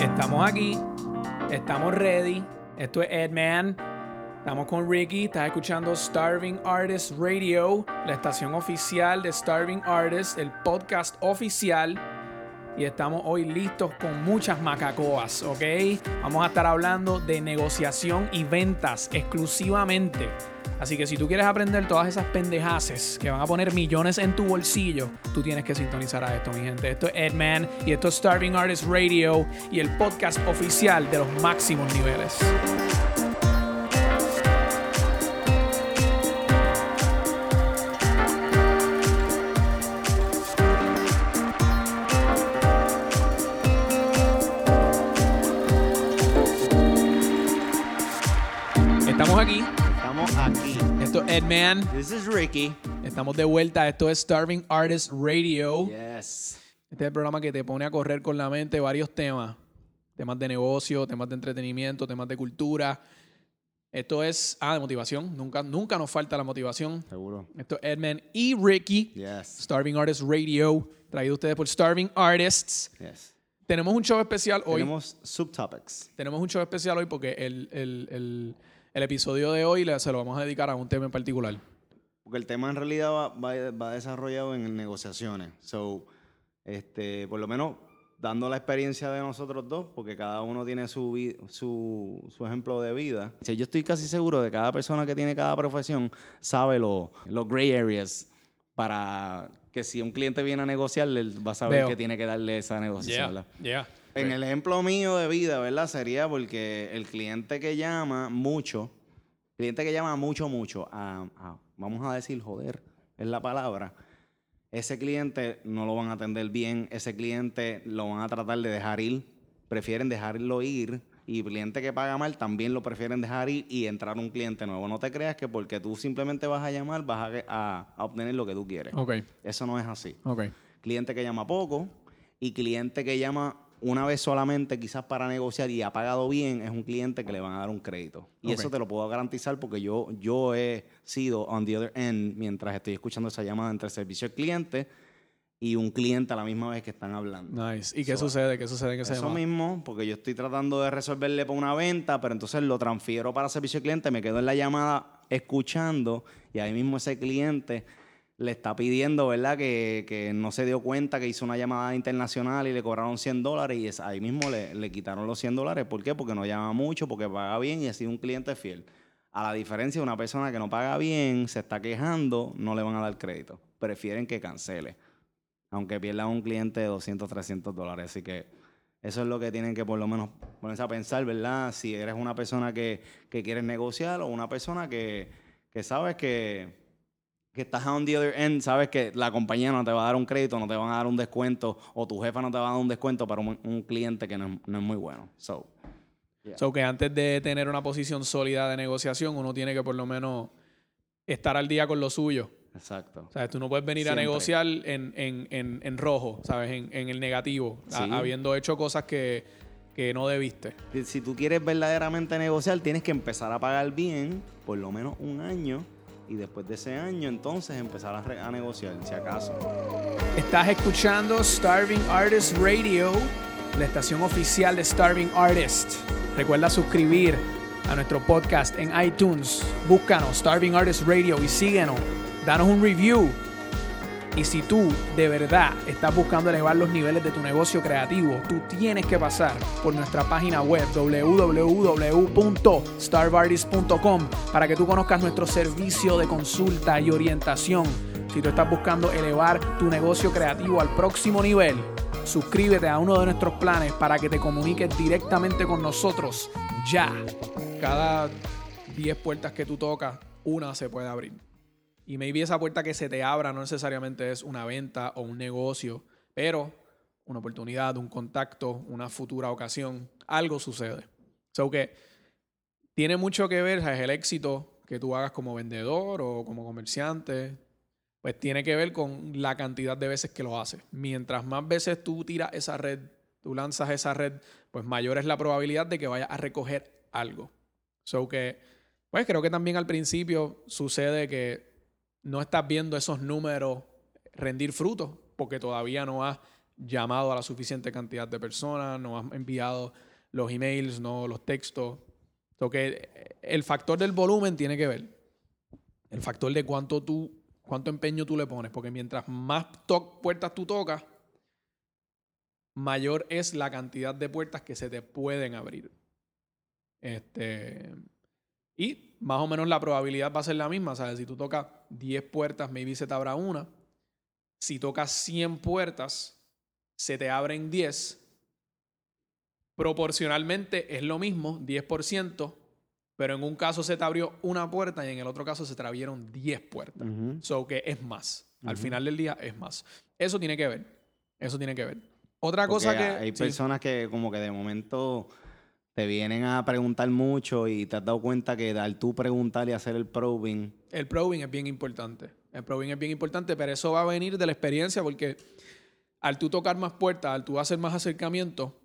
Estamos aquí, estamos ready. Esto es Edman. Estamos con Ricky, estás escuchando Starving Artist Radio, la estación oficial de Starving Artist, el podcast oficial. Y estamos hoy listos con muchas macacoas, ¿ok? Vamos a estar hablando de negociación y ventas exclusivamente. Así que si tú quieres aprender todas esas pendejaces que van a poner millones en tu bolsillo, tú tienes que sintonizar a esto, mi gente. Esto es Edman y esto es Starving Artist Radio y el podcast oficial de los máximos niveles. This is Ricky. Estamos de vuelta. Esto es Starving Artist Radio. Yes. Este es el programa que te pone a correr con la mente varios temas. Temas de negocio, temas de entretenimiento, temas de cultura. Esto es, ah, de motivación. Nunca, nunca nos falta la motivación. Seguro. Esto es Edman y Ricky. Yes. Starving Artist Radio. Traído ustedes por Starving Artists. Yes. Tenemos un show especial hoy. Tenemos subtopics. Tenemos un show especial hoy porque el, el- el- el episodio de hoy le- se lo vamos a dedicar a un tema en particular. Porque el tema en realidad va, va- va desarrollado en negociaciones. So, este, por lo menos dando la experiencia de nosotros dos, porque cada uno tiene su, su, su ejemplo de vida. O sea, Yo estoy casi seguro de que cada persona que tiene cada profesión sabe lo- los gray areas para que si un cliente viene a negociar, él va a saber Veo. que tiene que darle esa negociación. ¿verdad? yeah. En el ejemplo mío de vida, ¿verdad? Sería porque el cliente que llama mucho, cliente que llama mucho, mucho, a, a- vamos a decir, joder, es la palabra, ese cliente no lo van a atender bien, ese cliente lo van a tratar de dejar ir, prefieren dejarlo ir, y cliente que paga mal también lo prefieren dejar ir y entrar un cliente nuevo. No te creas que porque tú simplemente vas a llamar vas a, a- a obtener lo que tú quieres. Ok, Eso no es así ok. cliente que llama poco y cliente que llama una vez solamente quizás para negociar y ha pagado bien es un cliente que le van a dar un crédito. Y eso te lo puedo garantizar porque yo, yo he sido on the other end mientras estoy escuchando esa llamada entre servicio al cliente y un cliente a la misma vez que están hablando. Nice. ¿Y qué So, sucede? ¿Qué sucede en ese Eso mismo, porque yo estoy tratando de resolverle para una venta, pero entonces lo transfiero para servicio al cliente, me quedo en la llamada escuchando y ahí mismo ese cliente le está pidiendo, ¿verdad? Que, que no se dio cuenta que hizo una llamada internacional y le cobraron 100 dólares y ahí mismo le, le quitaron los 100 dólares. ¿Por qué? Porque no llama mucho, porque paga bien y ha sido un cliente fiel. A la diferencia de una persona que no paga bien, se está quejando, no le van a dar crédito. Prefieren que cancele aunque pierdan un cliente de 200, 300 dólares. Así que eso es lo que tienen que por lo menos ponerse a pensar, ¿verdad? Si eres una persona que, que quieres negociar o una persona que, que sabes que, que estás on the other end, sabes que la compañía no te va a dar un crédito, no te van a dar un descuento o tu jefa no te va a dar un descuento para un, un cliente que no, es- no es muy bueno. So, So que antes de tener una posición sólida de negociación, uno tiene que por lo menos estar al día con lo suyo. exacto. ¿Sabes? Tú no puedes venir a Siempre. negociar en, en, en, en rojo, ¿sabes? En, en el negativo, a- Sí. habiendo hecho cosas que, que no debiste. Si tú quieres verdaderamente negociar, tienes que empezar a pagar bien por lo menos un año y después de ese año entonces empezar a, a negociar, si acaso. Estás escuchando Starving Artist Radio, la estación oficial de Starving Artist. Recuerda suscribir a nuestro podcast en iTunes. Búscanos, Starving Artist Radio, y síguenos. Danos un review. Y si tú de verdad estás buscando elevar los niveles de tu negocio creativo, tú tienes que pasar por nuestra página web www.starvartist.com para que tú conozcas nuestro servicio de consulta y orientación. Si tú estás buscando elevar tu negocio creativo al próximo nivel, suscríbete a uno de nuestros planes para que te comuniques directamente con nosotros ya. Cada 10 puertas que tú tocas, una se puede abrir. Y maybe esa puerta que se te abra no necesariamente es una venta o un negocio, pero una oportunidad, un contacto, una futura ocasión, algo sucede. So que tiene mucho que ver, ¿sabes? el éxito que tú hagas como vendedor o como comerciante, pues tiene que ver con la cantidad de veces que lo haces. Mientras más veces tú tiras esa red, tú lanzas esa red, pues mayor es la probabilidad de que vayas a recoger algo. So que, pues creo que también al principio sucede que no estás viendo esos números rendir frutos porque todavía no has llamado a la suficiente cantidad de personas, no has enviado los emails, no los textos. que el factor del volumen tiene que ver. El factor de cuánto tú, cuánto empeño tú le pones. Porque mientras más puertas tú tocas, mayor es la cantidad de puertas que se te pueden abrir. Este, y más o menos la probabilidad va a ser la misma. ¿sabes? Si tú tocas 10 puertas, maybe se te abra una. Si tocas 100 puertas, se te abren 10. Proporcionalmente es lo mismo, 10%, pero en un caso se te abrió una puerta y en el otro caso se te abrieron 10 puertas. So que es más. Al final del día es más. Eso tiene que ver. Eso tiene que ver. Otra cosa que. Hay personas que, como que de momento te vienen a preguntar mucho y te has dado cuenta que al tú preguntar y hacer el probing. El probing es bien importante. El probing es bien importante, pero eso va a venir de la experiencia porque al tú tocar más puertas, al tú hacer más acercamiento,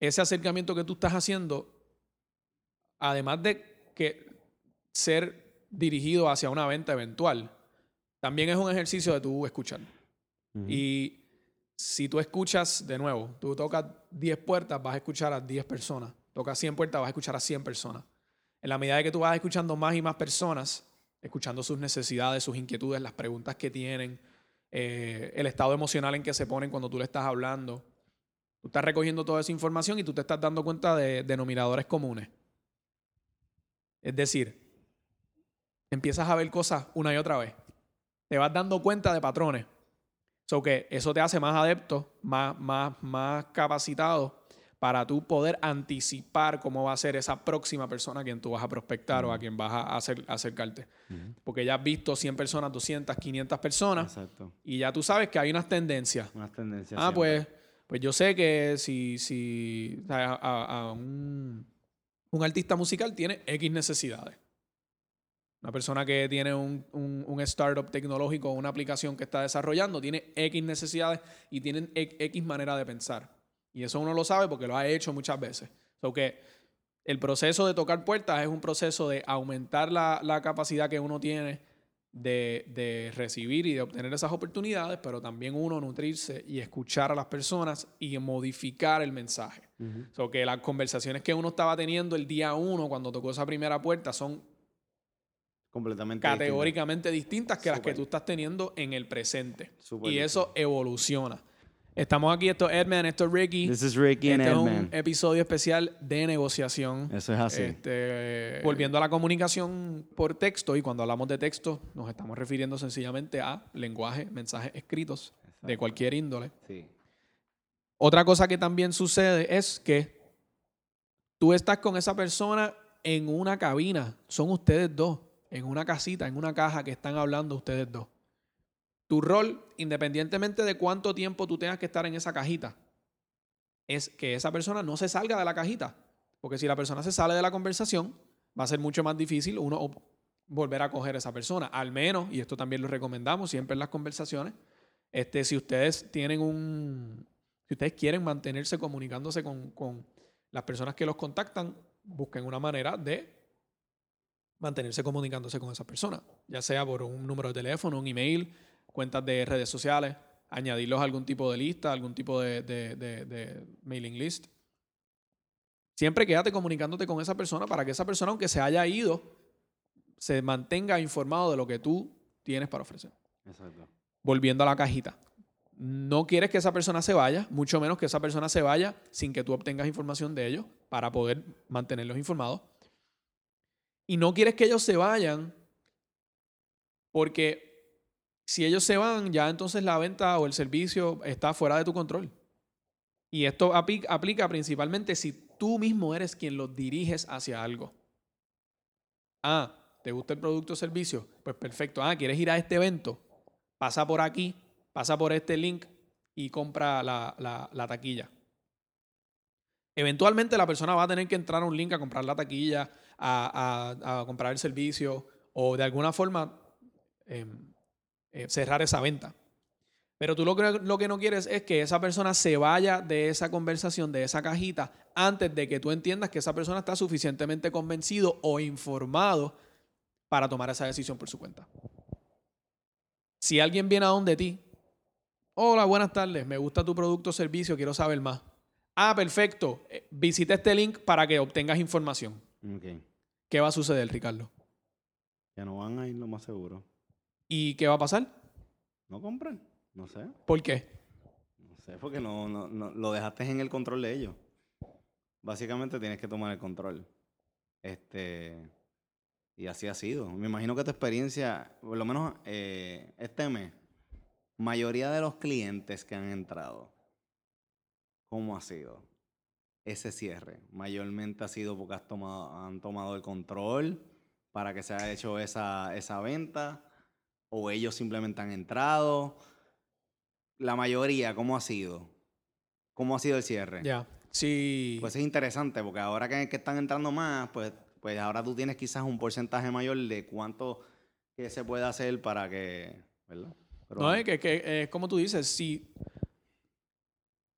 ese acercamiento que tú estás haciendo, además de que ser dirigido hacia una venta eventual, también es un ejercicio de tú escuchar. Y si tú escuchas, de nuevo, tú tocas 10 puertas, vas a escuchar a 10 personas. Tocas 100 puertas, vas a escuchar a 100 personas. En la medida de que tú vas escuchando más y más personas, escuchando sus necesidades, sus inquietudes, las preguntas que tienen, eh, el estado emocional en que se ponen cuando tú le estás hablando. Tú estás recogiendo toda esa información y tú te estás dando cuenta de denominadores comunes. Es decir, empiezas a ver cosas una y otra vez. Te vas dando cuenta de patrones. So que eso te hace más adepto, más, más, más capacitado para tú poder anticipar cómo va a ser esa próxima persona a quien tú vas a prospectar o a quien vas a hacer, acercarte. Porque ya has visto 100 personas, 200, 500 personas y ya tú sabes que hay unas tendencias. Unas tendencias. Ah, pues, pues yo sé que si, si a, un, un, artista musical tiene X necesidades. Una persona que tiene un, un, un startup tecnológico, una aplicación que está desarrollando, tiene X necesidades y tienen X manera de pensar. Y eso uno lo sabe porque lo ha hecho muchas veces. So que el proceso de tocar puertas es un proceso de aumentar la, capacidad que uno tiene de, recibir y de obtener esas oportunidades, pero también uno nutrirse y escuchar a las personas y modificar el mensaje. so que las conversaciones que uno estaba teniendo el día uno cuando tocó esa primera puerta son completamente categóricamente distintas, que las que tú estás teniendo en el presente. y eso evoluciona. Estamos aquí, esto es Edman, esto es Ricky. This is Ricky este es un episodio especial de negociación. Eso es así. Este, volviendo a la comunicación por texto, y cuando hablamos de texto, nos estamos refiriendo sencillamente a lenguaje, mensajes escritos de cualquier índole. Sí. Otra cosa que también sucede es que tú estás con esa persona en una cabina, son ustedes dos, en una casita, en una caja que están hablando ustedes dos. Tu rol, independientemente de cuánto tiempo tú tengas que estar en esa cajita, es que esa persona no se salga de la cajita. Porque si la persona se sale de la conversación, va a ser mucho más difícil uno volver a coger a esa persona. Al menos, y esto también lo recomendamos siempre en las conversaciones, este, si ustedes tienen un, si ustedes quieren mantenerse comunicándose con, con las personas que los contactan, busquen una manera de mantenerse comunicándose con esa persona, ya sea por un número de teléfono, un email, cuentas de redes sociales, añadirlos a algún tipo de lista, algún tipo de, mailing list. Siempre quédate comunicándote con esa persona para que esa persona, aunque se haya ido, se mantenga informado de lo que tú tienes para ofrecer. Exacto. Volviendo a la cajita. No quieres que esa persona se vaya, mucho menos que esa persona se vaya sin que tú obtengas información de ellos para poder mantenerlos informados. Y no quieres que ellos se vayan porque si ellos se van, ya entonces la venta o el servicio está fuera de tu control. Y esto aplica principalmente si tú mismo eres quien los diriges hacia algo. Ah, ¿te gusta el producto o servicio? Pues perfecto. Ah, ¿quieres ir a este evento? Pasa por aquí, pasa por este link y compra la, taquilla. Eventualmente la persona va a tener que entrar a un link a comprar la taquilla, a, comprar el servicio o de alguna forma em, eh, cerrar esa venta. Pero tú lo que, no quieres es que esa persona se vaya de esa conversación, de esa cajita, antes de que tú entiendas que esa persona está suficientemente convencido o informado para tomar esa decisión por su cuenta. Si alguien viene a donde ti, Hola, buenas tardes. Me gusta tu producto o servicio, quiero saber más. Ah, perfecto. Eh, Visita este link para que obtengas información. Ok. ¿Qué va a suceder, Ricardo? Ya no van a ir lo más seguro. ¿Y qué va a pasar? ¿No compran? No sé. ¿Por qué? No sé, porque no, no, no- lo dejaste en el control de ellos. Básicamente tienes que tomar el control. Este. Y así ha sido. Me imagino que tu experiencia, por lo menos eh, este mes, mayoría de los clientes que han entrado, ¿cómo ha sido? Ese cierre. Mayormente ha sido porque has tomado, han tomado el control para que se haya hecho esa, esa venta. O ellos simplemente han entrado. La mayoría, ¿cómo ha sido? ¿Cómo ha sido el cierre? Ya. Sí. Pues es interesante porque ahora que, que están entrando más, pues, pues ahora tú tienes quizás un porcentaje mayor de cuánto que se puede hacer para que, ¿verdad? Pero- no, es que, que, eh, como tú dices, si,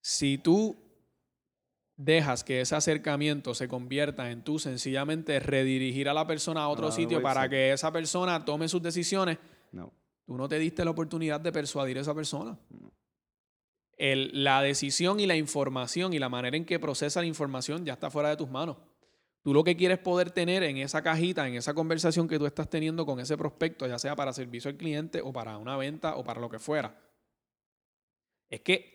si tú dejas que ese acercamiento se convierta en tú sencillamente redirigir a la persona a otro Ah, sitio para que esa persona tome sus decisiones, no. tú no te diste la oportunidad de persuadir a esa persona. El- la decisión y la información y la manera en que procesa la información ya está fuera de tus manos. Tú lo que quieres poder tener en esa cajita, en esa conversación que tú estás teniendo con ese prospecto, ya sea para servicio al cliente o para una venta o para lo que fuera, es que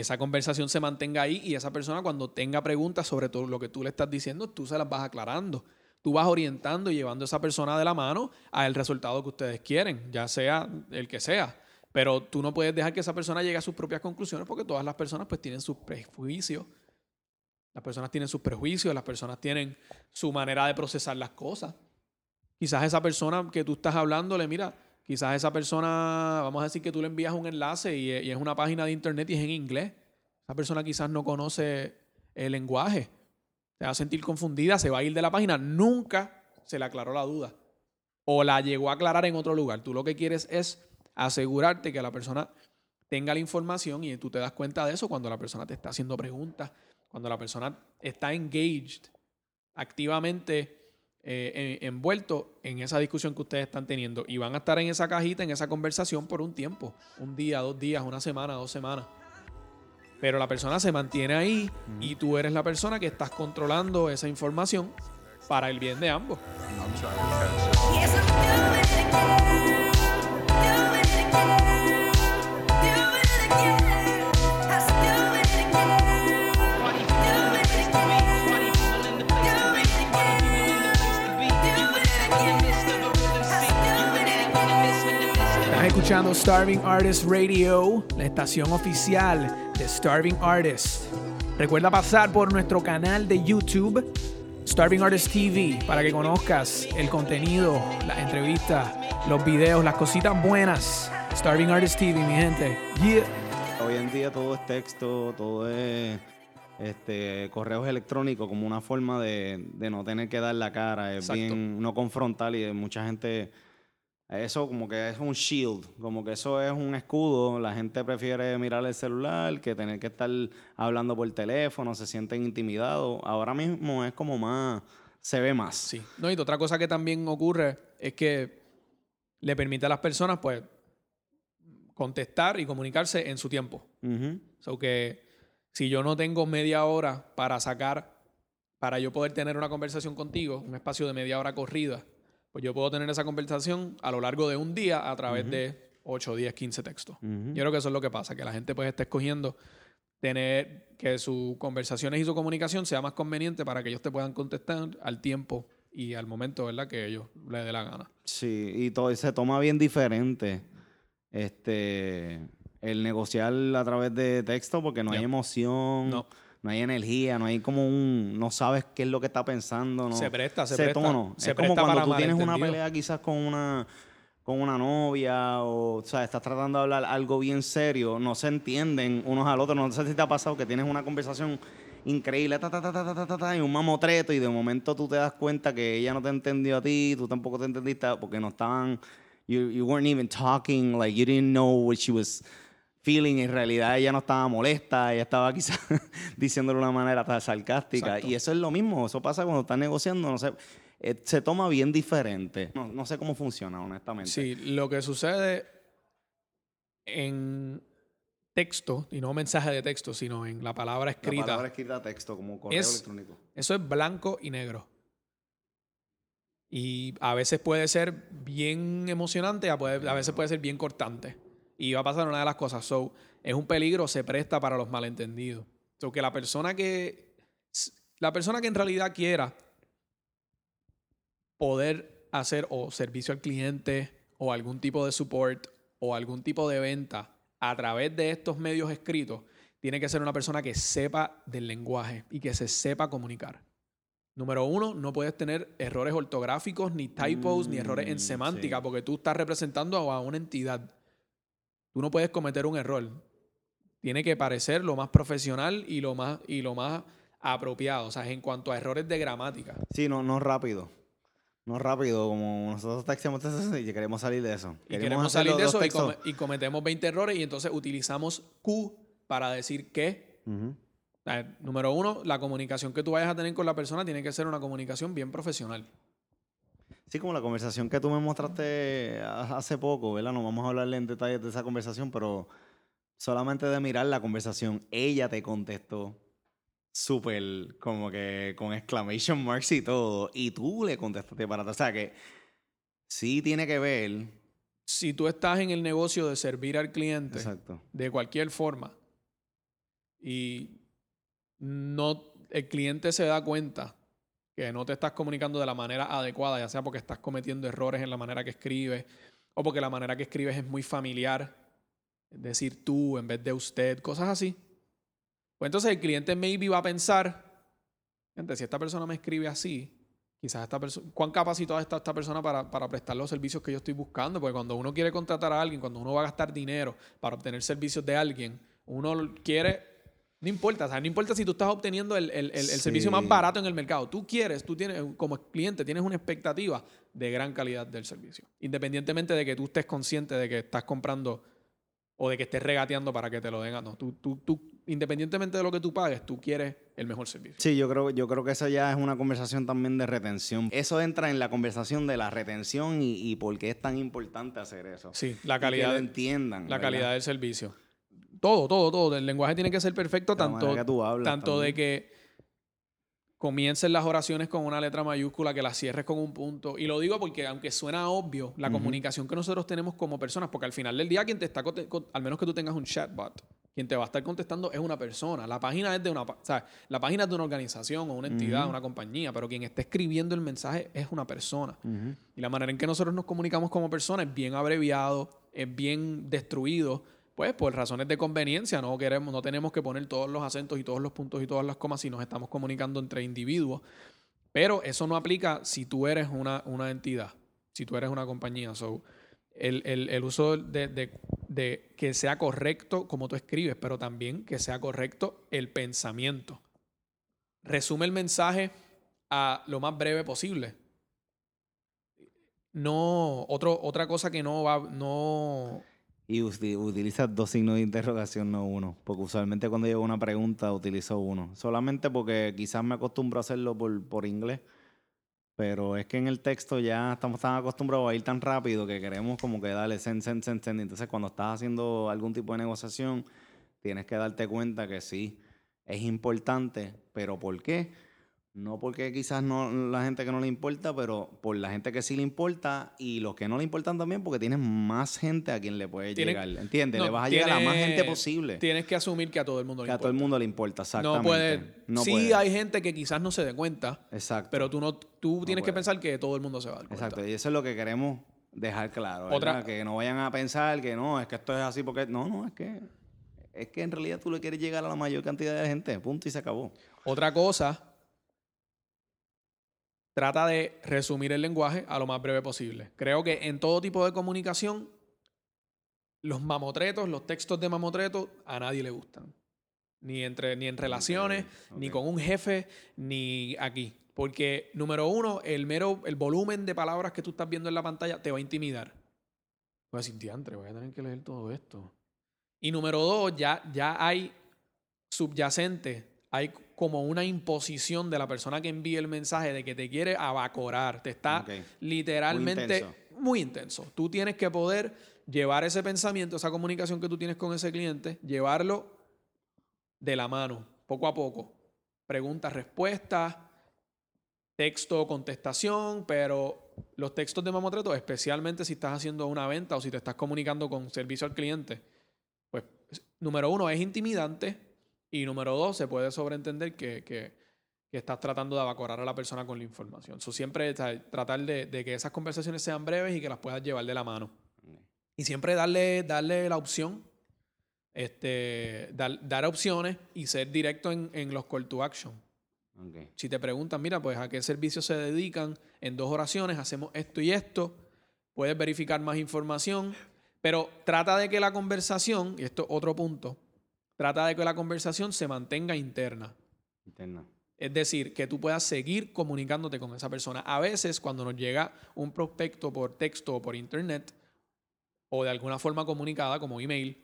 esa conversación se mantenga ahí y esa persona cuando tenga preguntas sobre todo lo que tú le estás diciendo, tú se las vas aclarando. Tú vas orientando y llevando a esa persona de la mano al resultado que ustedes quieren, ya sea el que sea. Pero tú no puedes dejar que esa persona llegue a sus propias conclusiones porque todas las personas pues tienen sus prejuicios. Las personas tienen sus prejuicios, las personas tienen su manera de procesar las cosas. Quizás esa persona que tú estás hablándole, mira, quizás esa persona, vamos a decir que tú le envías un enlace y, y es una página de internet y es en inglés. Esa persona quizás no conoce el lenguaje. Se va a sentir confundida, se va a ir de la página. Nunca se le aclaró la duda. O la llegó a aclarar en otro lugar. Tú lo que quieres es asegurarte que la persona tenga la información y tú te das cuenta de eso cuando la persona te está haciendo preguntas, cuando la persona está engaged, activamente eh, en- envuelto en esa discusión que ustedes están teniendo. Y van a estar en esa cajita, en esa conversación por un tiempo, un día, dos días, una semana, dos semanas. Pero la persona se mantiene ahí y tú eres la persona que estás controlando esa información para el bien de ambos. Escuchando Starving Artist Radio, la estación oficial de Starving Artist. Recuerda pasar por nuestro canal de YouTube, Starving Artist TV, para que conozcas el contenido, las entrevistas, los videos, las cositas buenas. Starving Artist TV, mi gente. Yeah. Hoy en día todo es texto, todo es este, correos electrónicos como una forma de, de no tener que dar la cara, es Exacto. bien no confrontar y mucha gente, eso como que es un shield, como que eso es un escudo, la gente prefiere mirar el celular que tener que estar hablando por teléfono, se sienten intimidados, ahora mismo es como más, se ve más. Sí. No, y otra cosa que también ocurre es que le permite a las personas, pues, contestar y comunicarse en su tiempo. Ujú. So que si yo no tengo media hora para sacar, para yo poder tener una conversación contigo, un espacio de media hora corrida, pues yo puedo tener esa conversación a lo largo de un día a través de 8, 10, 15 textos. Yo creo que eso es lo que pasa, que la gente pues está escogiendo tener que sus conversaciones y su comunicación sea más conveniente para que ellos te puedan contestar al tiempo y al momento, ¿verdad? Que ellos les dé la gana. Sí, y todo se toma bien diferente. Este, el negociar a través de texto porque no hay emoción, No no hay energía, no hay como un, no sabes qué es lo que está pensando. No, se presta, se, se presta. Tono. Se es presta como cuando tú tienes una pelea quizás con una, con una novia o, o sea, estás tratando de hablar algo bien serio, no se entienden unos al otro, no sé si te ha pasado que tienes una conversación increíble, ta, ta, ta, ta, ta, ta, y un mamotreto, y de momento tú te das cuenta que ella no te entendió a ti, tú tampoco te entendiste porque no estaban, you, you weren't even talking, like you didn't know what she was feeling, en realidad ella no estaba molesta, ella estaba quizás diciéndolo de una manera tan sarcástica Exacto. y eso es lo mismo, eso pasa cuando estás negociando, no sé, eh, se toma bien diferente, no, no sé cómo funciona honestamente. Sí, lo que sucede en texto, y no mensaje de texto, sino en la palabra La escrita, palabra escrita a texto, como correo Es- electrónico. eso es blanco y negro. Y a veces puede ser bien emocionante, a veces puede ser bien cortante. Y va a pasar una de las cosas. So, es un peligro, se presta para los malentendidos. So, que la persona que. La persona que en realidad quiera poder hacer o servicio al cliente o algún tipo de support o algún tipo de venta a través de estos medios escritos, tiene que ser una persona que sepa del lenguaje y que se sepa comunicar. Número uno, no puedes tener errores ortográficos, ni typos, ni errores en Mm, semántica, sí. porque tú estás representando a una entidad. Tú no puedes cometer un error. Tiene que parecer lo más profesional y lo más, y lo más apropiado. O sea, en cuanto a errores de gramática. Sí, no, no rápido. No rápido, como nosotros textamos y queremos salir de eso. Y queremos salir de eso y, textos. come- y cometemos 20 errores y entonces utilizamos Q para decir que. Ujú. O sea, número uno, la comunicación que tú vayas a tener con la persona tiene que ser una comunicación bien profesional. Sí, como la conversación que tú me mostraste ha- hace poco, ¿verdad? No vamos a hablarle en detalles de esa conversación, pero solamente de mirar la conversación, ella te contestó súper como que con exclamation marks y todo, y tú le contestaste para atrás. O sea que sí tiene que ver. Si tú estás en el negocio de servir al cliente Exacto. de cualquier forma y no el cliente se da cuenta que no te estás comunicando de la manera adecuada, ya sea porque estás cometiendo errores en la manera que escribes o porque la manera que escribes es muy familiar, es decir, tú en vez de usted, cosas así. Pues entonces el cliente maybe va a pensar, gente, si esta persona me escribe así, quizás esta persona, ¿cuán capacitada está esta persona para, para prestar los servicios que yo estoy buscando? Porque cuando uno quiere contratar a alguien, cuando uno va a gastar dinero para obtener servicios de alguien, uno quiere, no importa, o sea, no importa si tú estás obteniendo el, el- el- el servicio más barato en el mercado, tú quieres, tú tienes, como cliente, tienes una expectativa de gran calidad del servicio, independientemente de que tú estés consciente de que estás comprando o de que estés regateando para que te lo den. No, tú, tú, tú, independientemente de lo que tú pagues, tú quieres el mejor servicio. Sí, yo creo, yo creo que eso ya es una conversación también de retención. Eso entra en la conversación de la retención y, y por qué es tan importante hacer eso. Sí, la Y que calidad, lo entiendan. la ¿verdad? calidad del servicio. Todo, todo, todo. El lenguaje tiene que ser perfecto, la tanto, manera que tú hablas tanto de que comiencen las oraciones con una letra mayúscula, que las cierres con un punto. Y lo digo porque, aunque suena obvio, la comunicación que nosotros tenemos como personas, porque al final del día, quien te está, al menos que tú tengas un chatbot, quien te va a estar contestando es una persona. La página es de una, o sea, la página es de una organización o una entidad, una compañía, pero quien está escribiendo el mensaje es una persona. Y la manera en que nosotros nos comunicamos como personas es bien abreviado, es bien destruido, pues por razones de conveniencia, no queremos, no tenemos que poner todos los acentos y todos los puntos y todas las comas si nos estamos comunicando entre individuos. Pero eso no aplica si tú eres una, una entidad, si tú eres una compañía. So, el, el- el uso de, de- de que sea correcto como tú escribes, pero también que sea correcto el pensamiento. Resume el mensaje a lo más breve posible. No, otro, otra cosa que no va, no, Y uti- utiliza dos signos de interrogación, no uno. Porque usualmente cuando llega una pregunta utilizo uno. Solamente porque quizás me acostumbro a hacerlo por, por inglés. Pero es que en el texto ya estamos tan acostumbrados a ir tan rápido que queremos como que darle send, send, send, send. Entonces cuando estás haciendo algún tipo de negociación, tienes que darte cuenta que sí, es importante. ¿Pero por qué? No porque quizás no la gente que no le importa, pero por la gente que sí le importa y los que no le importan también porque tienes más gente a quien le puede Tiene- llegar. ¿Entiendes? no, le vas a llegar a más gente posible. tienes que asumir que a todo el mundo le Que a todo el importa. mundo le importa, exactamente. No puede. No sí, puede. hay gente que quizás no se dé cuenta, Exacto. pero tú no, tú tienes que pensar que todo el mundo se va a dar cuenta. Exacto. Y eso es lo que queremos dejar claro. ¿verdad? Otra- Que no vayan a pensar que no, es que esto es así porque. No, no, es que. Es que en realidad tú le quieres llegar a la mayor cantidad de gente. Punto y se acabó. Otra cosa, trata de resumir el lenguaje a lo más breve posible. Creo que en todo tipo de comunicación, los mamotretos, los textos de mamotretos, a nadie le gustan. Ni, entre, ni en relaciones, ni con un jefe, ni aquí. Porque, número uno, el mero, el volumen de palabras que tú estás viendo en la pantalla te va a intimidar. Voy a decir, diantre, voy a tener que leer todo esto. Y número dos, ya, ya hay subyacente, hay como una imposición de la persona que envía el mensaje de que te quiere abacorar, te está literalmente intenso. muy intenso. Tú tienes que poder llevar ese pensamiento, esa comunicación que tú tienes con ese cliente, llevarlo de la mano, poco a poco. Preguntas, respuestas, texto, contestación, pero los textos de mamotreto, especialmente si estás haciendo una venta o si te estás comunicando con servicio al cliente, pues número uno es intimidante y número dos se puede sobreentender que, que- que estás tratando de evacuar a la persona con la información. So, siempre tratar de, de que esas conversaciones sean breves y que las puedas llevar de la mano. Y siempre darle, darle la opción, este, dar, dar opciones y ser directo en, en los call to action. Si te preguntan, mira, pues a qué servicios se dedican, en dos oraciones hacemos esto y esto, puedes verificar más información, pero trata de que la conversación, y esto es otro punto, trata de que la conversación se mantenga interna. Interna. Es decir, que tú puedas seguir comunicándote con esa persona. A veces, cuando nos llega un prospecto por texto o por internet, o de alguna forma comunicada, como email,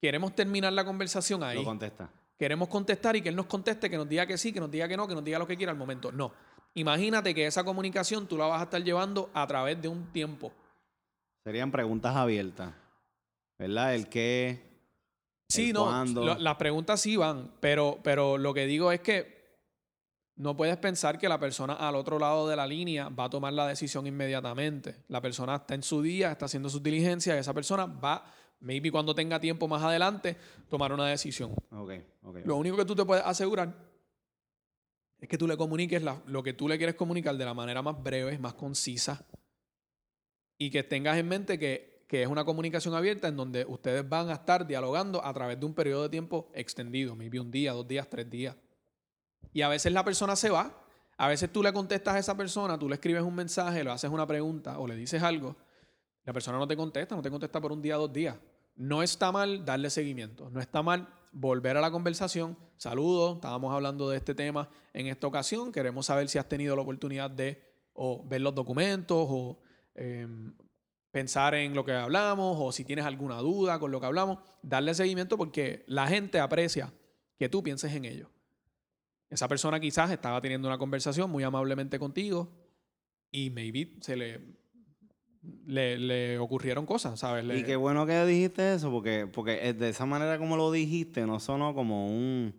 queremos terminar la conversación ahí. Lo contesta. Queremos contestar y que él nos conteste, que nos diga que sí, que nos diga que no, que nos diga lo que quiera al momento. No. Imagínate que esa comunicación tú la vas a estar llevando a través de un tiempo. Serían preguntas abiertas. ¿Verdad? El qué. Sí, no. lo- las preguntas sí van, pero, pero lo que digo es que no puedes pensar que la persona al otro lado de la línea va a tomar la decisión inmediatamente. La persona está en su día, está haciendo sus diligencias, esa persona va, maybe cuando tenga tiempo más adelante, tomar una decisión. Ok, ok. Lo único que tú te puedes asegurar es que tú le comuniques la- lo que tú le quieres comunicar de la manera más breve, más concisa y que tengas en mente que, que es una comunicación abierta en donde ustedes van a estar dialogando a través de un periodo de tiempo extendido, maybe un día, dos días, tres días. Y a veces la persona se va, a veces tú le contestas a esa persona, tú le escribes un mensaje, le haces una pregunta o le dices algo, la persona no te contesta, no te contesta por un día, dos días. No está mal darle seguimiento, no está mal volver a la conversación. Saludos, estábamos hablando de este tema en esta ocasión, queremos saber si has tenido la oportunidad de o ver los documentos o em, pensar en lo que hablamos o si tienes alguna duda con lo que hablamos, darle seguimiento porque la gente aprecia que tú pienses en ello. Esa persona quizás estaba teniendo una conversación muy amablemente contigo y maybe se le, le, le ocurrieron cosas, ¿sabes? Y qué bueno que dijiste eso, porque, porque de esa manera como lo dijiste, no sonó como un,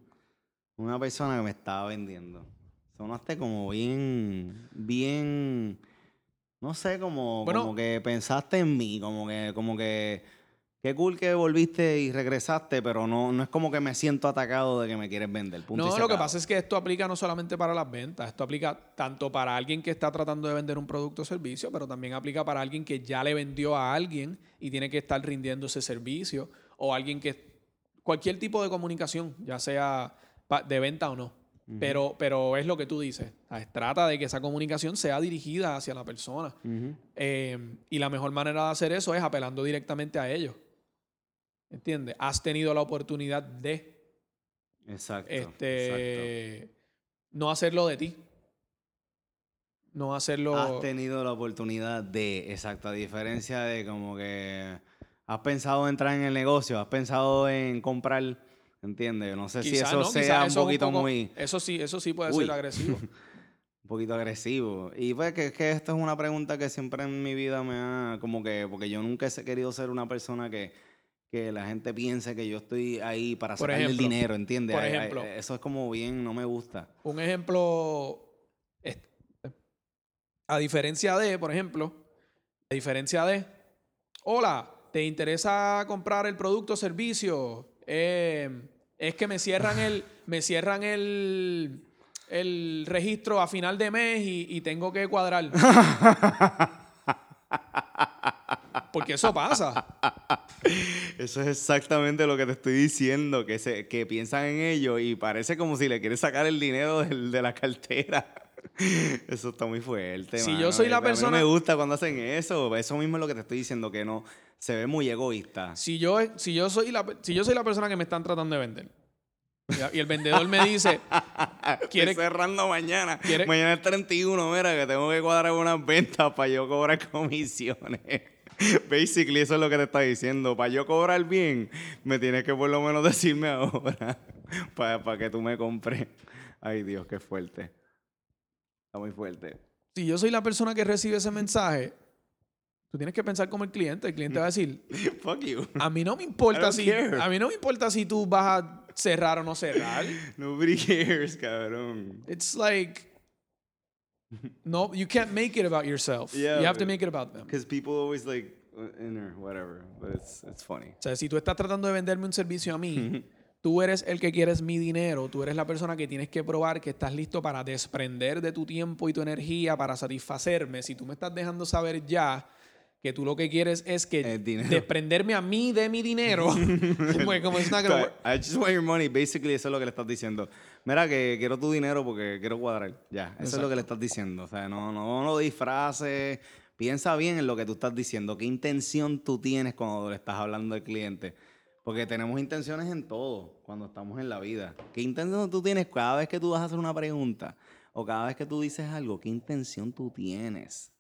una persona que me estaba vendiendo. Sonaste como bien, bien, no sé, como, Bueno. como que pensaste en mí, como que, como que, qué cool que volviste y regresaste, pero no, no es como que me siento atacado de que me quieres vender. punto No, lo que pasa es que esto aplica no solamente para las ventas, esto aplica tanto para alguien que está tratando de vender un producto o servicio, pero también aplica para alguien que ya le vendió a alguien y tiene que estar rindiendo ese servicio, o alguien que cualquier tipo de comunicación, ya sea de venta o no. Pero, pero es lo que tú dices. ¿sabes? Trata de que esa comunicación sea dirigida hacia la persona. Eh, y la mejor manera de hacer eso es apelando directamente a ellos. ¿Entiendes? Has tenido la oportunidad de Exacto. exacto. este no hacerlo de ti. No hacerlo. Has tenido la oportunidad de, exacto, a diferencia de como que has pensado entrar en el negocio, has pensado en comprar, ¿entiendes? No sé si eso no, sea un eso poquito poco- muy, Eso sí, eso sí puede Uy. ser agresivo. un poquito agresivo. Y pues que, que esto es una pregunta que siempre en mi vida me ha, como que, porque yo nunca he querido ser una persona que, que la gente piense que yo estoy ahí para Por sacarle el dinero, ¿entiendes? por ejemplo. eso es como bien, no me gusta. Un ejemplo. A diferencia de, por ejemplo, a diferencia de. Hola, ¿te interesa comprar el producto o servicio? Eh, es que me cierran el. me cierran el. el registro a final de mes y, y tengo que cuadrar. Porque eso pasa. Eso es exactamente lo que te estoy diciendo, que, se, que piensan en ello y parece como si le quieres sacar el dinero del- de la cartera. Eso está muy fuerte. Si mano. yo soy la A mí persona- No me gusta cuando hacen eso. Eso mismo es lo que te estoy diciendo, que no se ve muy egoísta. Si yo, si yo, soy, la, si yo soy la persona que me están tratando de vender y- el vendedor me dice, quiere- Estoy cerrando mañana. quiere- Mañana es 31, mira, que tengo que cuadrar unas ventas para yo cobrar comisiones. Basically, eso es lo que te está diciendo. Para yo cobrar bien, me tienes que por lo menos decirme ahora para, que tú me compres. Ay, Dios, qué fuerte. Está muy fuerte. si yo soy la persona que recibe ese mensaje, Tú tienes que pensar como el cliente. El cliente va a decir, Fuck you. a mí no me I importa don't si care. a mí no me importa si tú vas a cerrar o no cerrar. Nobody cares, cabrón. It's like no, you can't make it about yourself. Yeah, you have to but- make it about them. Because people always like, uh, in or whatever. But it's, it's funny. O sea, si tú estás tratando de venderme un servicio a mí, tú eres el que quieres mi dinero, tú eres la persona que tienes que probar que estás listo para desprender de tu tiempo y tu energía para satisfacerme. Si tú me estás dejando saber ya que tú lo que quieres es que desprenderme a mí de mi dinero, como it's not gonna work. I just want your money. Basically, eso es lo que le estás diciendo. Mira, que quiero tu dinero porque quiero cuadrar. Ya, eso es lo que le estás diciendo. O sea, no, no, lo disfraces. Piensa bien en lo que tú estás diciendo. ¿Qué intención tú tienes cuando le estás hablando al cliente? Porque tenemos intenciones en todo cuando estamos en la vida. ¿Qué intención tú tienes cada vez que tú vas a hacer una pregunta? O cada vez que tú dices algo, ¿qué intención tú tienes?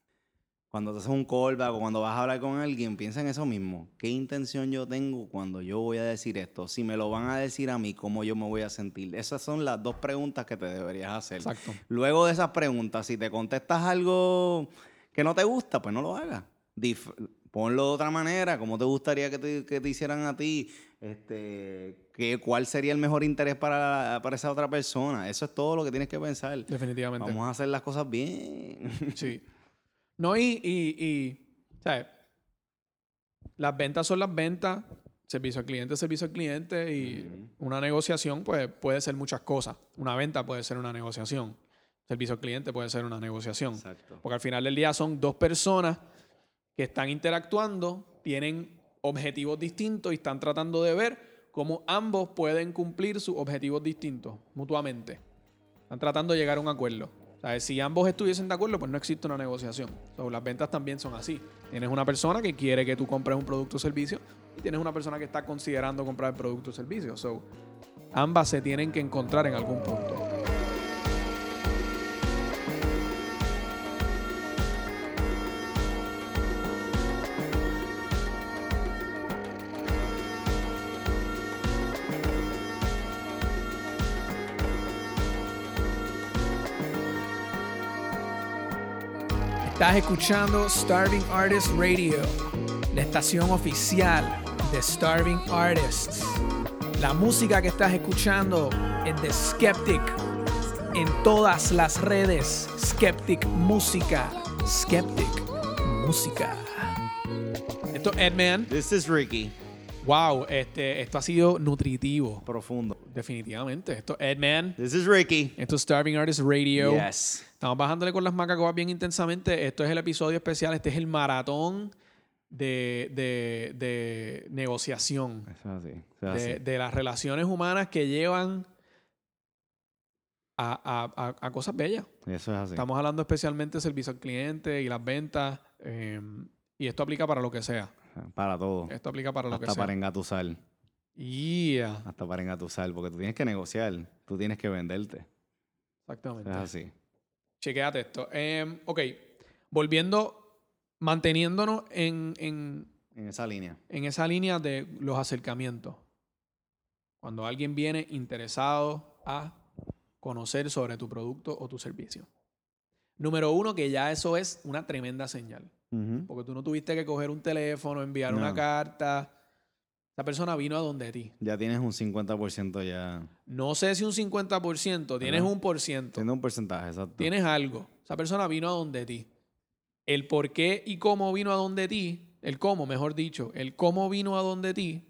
Cuando te haces un callback o cuando vas a hablar con alguien, piensa en eso mismo. ¿Qué intención yo tengo cuando yo voy a decir esto? Si me lo van a decir a mí, ¿cómo yo me voy a sentir? Esas son las dos preguntas que te deberías hacer. Exacto. Luego de esas preguntas, si te contestas algo que no te gusta, pues no lo hagas. Dif- ponlo de otra manera. ¿Cómo te gustaría que te, que te hicieran a ti? Este, ¿qué, ¿Cuál sería el mejor interés para, para esa otra persona? Eso es todo lo que tienes que pensar. Definitivamente. Vamos a hacer las cosas bien. Sí. No, y, y, y ¿sabes? Las ventas son las ventas, servicio al cliente servicio al cliente y una negociación pues, puede ser muchas cosas. Una venta puede ser una negociación. Servicio al cliente puede ser una negociación. Exacto. Porque al final del día son dos personas que están interactuando, tienen objetivos distintos y están tratando de ver cómo ambos pueden cumplir sus objetivos distintos mutuamente. Están tratando de llegar a un acuerdo. Sea, si ambos estuviesen de acuerdo, pues no existe una negociación. Las ventas también son así. Tienes una persona que quiere que tú compres un producto o servicio y tienes una persona que está considerando comprar el producto o servicio. So, ambas se tienen que encontrar en algún punto. Estás escuchando Starving Artist Radio, la estación oficial de Starving Artists. La música que estás escuchando es de Skeptic en todas las redes. Skeptic Música. Skeptic Música. Esto es Edman. This is Ricky. Wow, este, esto ha sido nutritivo. Profundo. Definitivamente. Esto es Edman. This is Ricky. Esto es Starving Artist Radio. Yes. Estamos bajándole con las macacobas bien intensamente. Esto es el episodio especial. Este es el maratón de, de- de negociación. Eso es así. Eso es De, así. de las relaciones humanas que llevan a, a- a- a cosas bellas. Eso es así. Estamos hablando especialmente de servicio al cliente y las ventas. eh, y esto aplica para lo que sea. Para todo. Esto aplica para lo que Hasta sea. para engatusar. Yeah, Hasta para engatusar. Porque tú tienes que negociar. Tú tienes que venderte. exactamente. Es así. Chequéate esto. Em, ok, volviendo, manteniéndonos en, en, En esa línea. en esa línea de los acercamientos. Cuando alguien viene interesado a conocer sobre tu producto o tu servicio. Número uno, que ya eso es una tremenda señal. Porque tú no tuviste que coger un teléfono, enviar una carta. Esa persona vino a donde ti. Ya tienes un 50% ya. No sé si un 50%, tienes un por ciento. Tienes un porcentaje, exacto. Tienes algo. Esa persona vino a donde ti. El por qué y cómo vino a donde ti, el cómo, mejor dicho, el cómo vino a donde ti,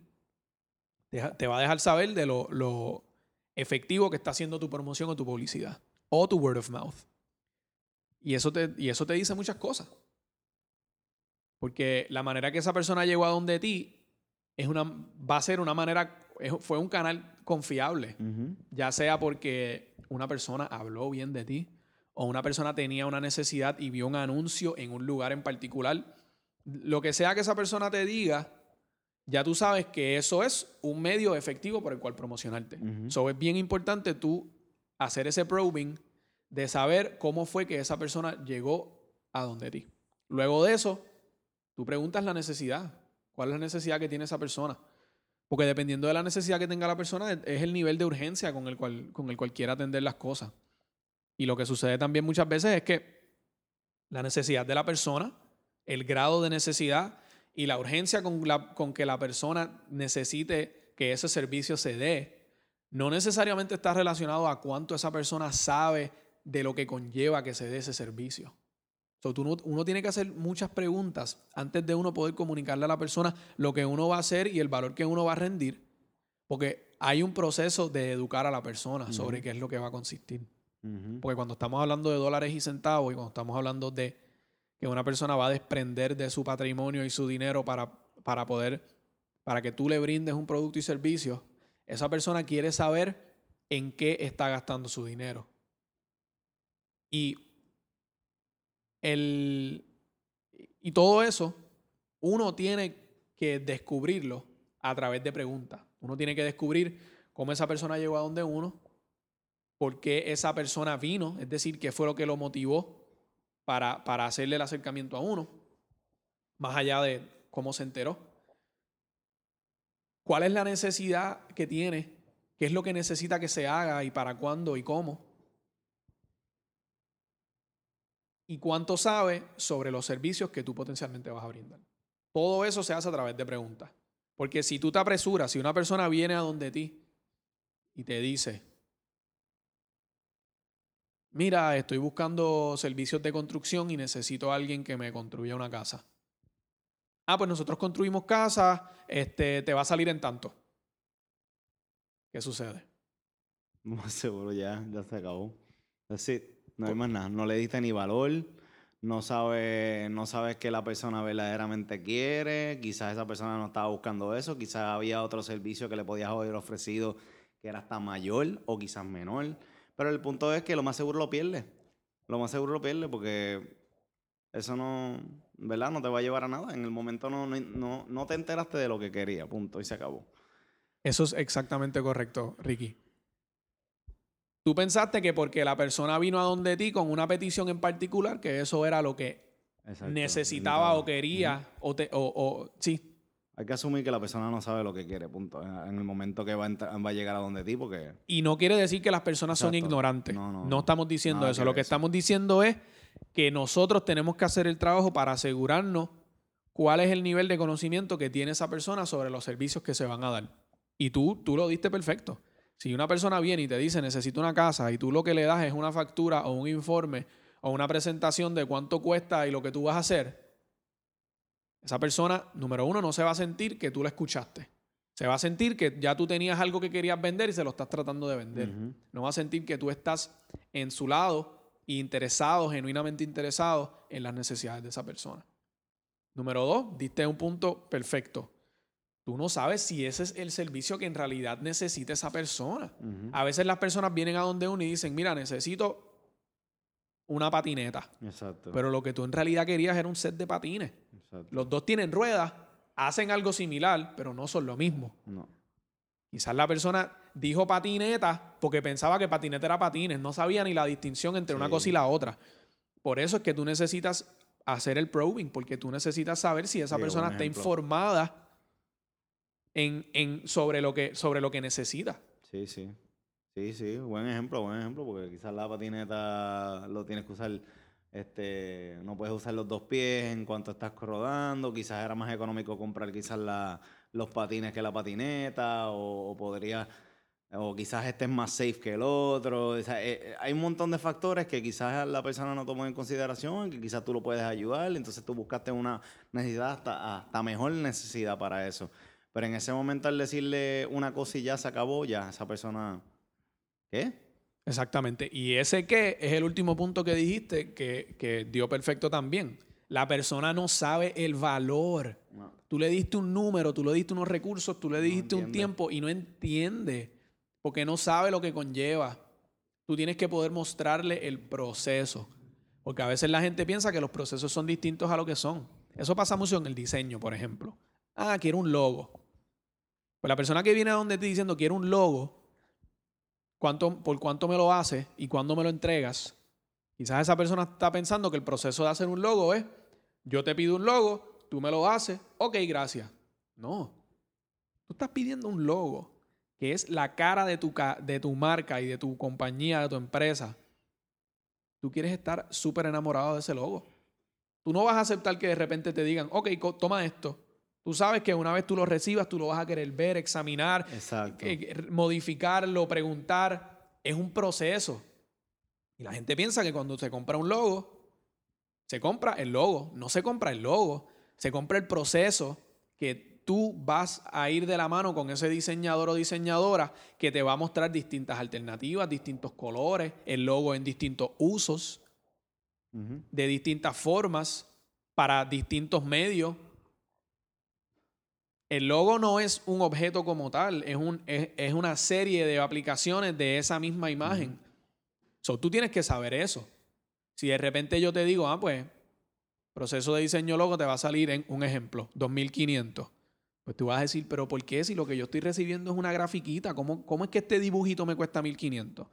te, te va a dejar saber de lo, lo efectivo que está haciendo tu promoción o tu publicidad. O tu word of mouth. Y eso te, y eso te dice muchas cosas. Porque la manera que esa persona llegó a donde ti es una, va a ser una manera, fue un canal confiable ya sea porque una persona habló bien de ti o una persona tenía una necesidad y vio un anuncio en un lugar en particular. Lo que sea que esa persona te diga, ya tú sabes que eso es un medio efectivo por el cual promocionarte. So es bien importante tú hacer ese probing de saber cómo fue que esa persona llegó a donde ti. Luego de eso, tú preguntas la necesidad. ¿Cuál es la necesidad que tiene esa persona? Porque dependiendo de la necesidad que tenga la persona, es- el nivel de urgencia con el cual, con el cual quiera atender las cosas. Y lo que sucede también muchas veces es que la necesidad de la persona el grado de necesidad y la urgencia con, la- con que la persona necesite que ese servicio se dé, no necesariamente está relacionado a cuánto esa persona sabe de lo que conlleva que se dé ese servicio. So, tú no- uno tiene que hacer muchas preguntas antes de uno poder comunicarle a la persona lo que uno va a hacer y el valor que uno va a rendir, porque hay un proceso de educar a la persona sobre qué es lo que va a consistir. Porque cuando estamos hablando de dólares y centavos y cuando estamos hablando de que una persona va a desprender de su patrimonio y su dinero para, para poder, para que tú le brindes un producto y servicio, esa persona quiere saber en qué está gastando su dinero. Y, el, y todo eso, uno tiene que descubrirlo a través de preguntas. Uno tiene que descubrir cómo esa persona llegó a donde uno, por qué esa persona vino, es decir, qué fue lo que lo motivó para, para hacerle el acercamiento a uno, más allá de cómo se enteró. ¿Cuál es la necesidad que tiene? ¿Qué es lo que necesita que se haga y para cuándo y cómo? ¿Y cuánto sabe sobre los servicios que tú potencialmente vas a brindar? Todo eso se hace a través de preguntas. Porque si tú te apresuras, si una persona viene a donde ti y te dice, mira, estoy buscando servicios de construcción y necesito a alguien que me construya una casa. Ah, pues nosotros construimos casas, este, te va a salir en tanto. ¿Qué sucede? Más seguro ya, ya se acabó. That's. No hay más nada. No le diste ni valor. No sabes no sabes qué la persona verdaderamente quiere. Quizás esa persona no estaba buscando eso. Quizás había otro servicio que le podías haber ofrecido que era hasta mayor o quizás menor. Pero el punto es que lo más seguro lo pierde. Lo más seguro lo pierde porque eso no, ¿verdad? No te va a llevar a nada. En el momento no, no, no, no te enteraste de lo que quería. Punto. Y se acabó. Eso es exactamente correcto, Ricky. Tú pensaste que porque la persona vino a donde ti con una petición en particular, que eso era lo que Exacto. necesitaba o quería, o, te- o- o- sí, Hay que asumir que la persona no sabe lo que quiere, punto. En el momento que va a, entrar- va a llegar a donde ti, porque Y no quiere decir que las personas son ignorantes. No, No, no, estamos diciendo eso. que Lo que eso. estamos diciendo es que nosotros tenemos que hacer el trabajo para asegurarnos cuál es el nivel de conocimiento que tiene esa persona sobre los servicios que se van a dar. Y tú, tú lo diste perfecto. Si una persona viene y te dice necesito una casa y tú lo que le das es una factura o un informe o una presentación de cuánto cuesta y lo que tú vas a hacer, esa persona, número uno, no se va a sentir que tú la escuchaste. Se va a sentir que ya tú tenías algo que querías vender y se lo estás tratando de vender. No va a sentir que tú estás en su lado interesado, genuinamente interesado en las necesidades de esa persona. Número dos, diste un punto perfecto. Tú no sabes si ese es el servicio que en realidad necesita esa persona. A veces las personas vienen a donde uno y dicen, mira, necesito una patineta. Exacto. Pero lo que tú en realidad querías era un set de patines. exacto. Los dos tienen ruedas, hacen algo similar, pero no son lo mismo. No. Quizás la persona dijo patineta porque pensaba que patineta era patines, no sabía ni la distinción entre una cosa y la otra. Por eso es que tú necesitas hacer el probing, porque tú necesitas saber si esa Sí, persona está informada en, en- sobre, lo que, sobre lo que necesita. Sí, sí. Sí, sí. Buen ejemplo, buen ejemplo, porque quizás la patineta lo tienes que usar. Este, no puedes usar los dos pies en cuanto estás rodando. Quizás era más económico comprar quizás la, los patines que la patineta. O, o podría. O quizás este es más safe que el otro. Eh, eh, hay un montón de factores que quizás la persona no tomó en consideración, que quizás tú lo puedes ayudar. Entonces tú buscaste una necesidad hasta, hasta mejor necesidad para eso. Pero en ese momento al decirle una cosa y ya se acabó, ya esa persona... ¿Qué? Exactamente. Y ese qué es el último punto que dijiste que, que dio perfecto también. La persona no sabe el valor. No. Tú le diste un número, tú le diste unos recursos, tú le diste un tiempo y no entiende porque no sabe lo que conlleva. Tú tienes que poder mostrarle el proceso. Porque a veces la gente piensa que los procesos son distintos a lo que son. Eso pasa mucho en el diseño, por ejemplo. Ah, quiero un logo. Pues la persona que viene a donde te diciendo quiero un logo, ¿cuánto, ¿por cuánto me lo haces y cuándo me lo entregas? Quizás esa persona está pensando que el proceso de hacer un logo es, yo te pido un logo, tú me lo haces, ok, gracias. No, tú estás pidiendo un logo, que es la cara de tu, de tu marca y de tu compañía, de tu empresa. Tú quieres estar súper enamorado de ese logo. Tú no vas a aceptar que de repente te digan, ok, toma esto. Tú sabes que una vez tú lo recibas, tú lo vas a querer ver, examinar, Exacto. eh, modificarlo, preguntar. Es un proceso. Y la gente piensa que cuando se compra un logo, se compra el logo. No se compra el logo, se compra el proceso que tú vas a ir de la mano con ese diseñador o diseñadora que te va a mostrar distintas alternativas, distintos colores, el logo en distintos usos, de distintas formas, para distintos medios. El logo no es un objeto como tal, es, un, es, es una serie de aplicaciones de esa misma imagen. So, tú tienes que saber eso. Si de repente yo te digo, ah, pues, proceso de diseño logo te va a salir en un ejemplo, 2500. Pues tú vas a decir, pero ¿por qué si lo que yo estoy recibiendo es una grafiquita? ¿Cómo, cómo es que este dibujito me cuesta 1500?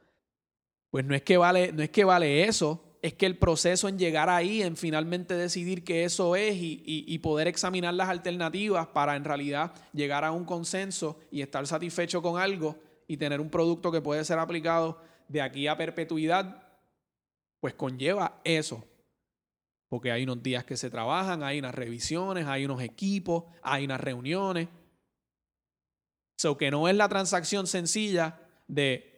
Pues no es que vale, no es que vale eso, es que el proceso en llegar ahí, en finalmente decidir que eso es y, y- y poder examinar las alternativas para en realidad llegar a un consenso y estar satisfecho con algo y tener un producto que puede ser aplicado de aquí a perpetuidad, pues conlleva eso. Porque hay unos días que se trabajan, hay unas revisiones, hay unos equipos, hay unas reuniones. So que no es la transacción sencilla de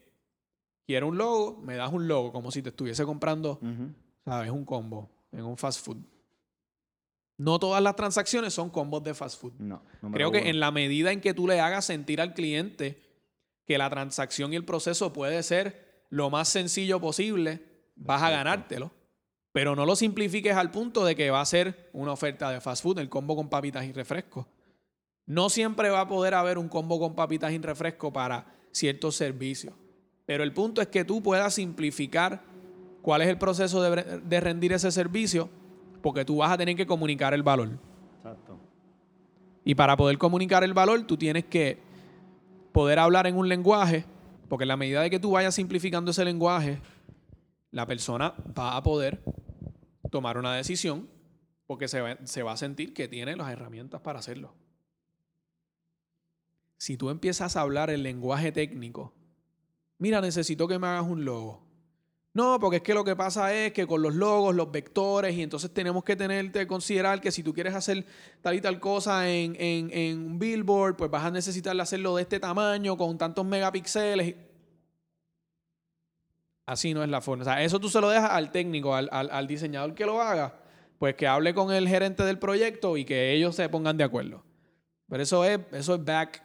quiero un logo, me das un logo, como si te estuviese comprando. ¿sabes? Un combo en un fast food. No todas las transacciones son combos de fast food. No. Creo que uno. en la medida en que tú le hagas sentir al cliente que la transacción y el proceso puede ser lo más sencillo posible, vas a ganártelo. Pero no lo simplifiques al punto de que va a ser una oferta de fast food, el combo con papitas y refrescos. No siempre va a poder haber un combo con papitas y refresco para ciertos servicios. Pero el punto es que tú puedas simplificar cuál es el proceso de, de rendir ese servicio, porque tú vas a tener que comunicar el valor. Exacto. Y para poder comunicar el valor, tú tienes que poder hablar en un lenguaje, porque en la medida de que tú vayas simplificando ese lenguaje, la persona va a poder tomar una decisión porque se va, se va a sentir que tiene las herramientas para hacerlo. Si tú empiezas a hablar el lenguaje técnico, mira, necesito que me hagas un logo. No, porque es que lo que pasa es que con los logos, los vectores, y entonces tenemos que tenerte que considerar que si tú quieres hacer tal y tal cosa en, en- en un billboard, pues vas a necesitar hacerlo de este tamaño, con tantos megapíxeles. Así no es la forma. O sea, eso tú se lo dejas al técnico, al, al- al diseñador que lo haga, pues que hable con el gerente del proyecto y que ellos se pongan de acuerdo. Pero eso es, eso es back,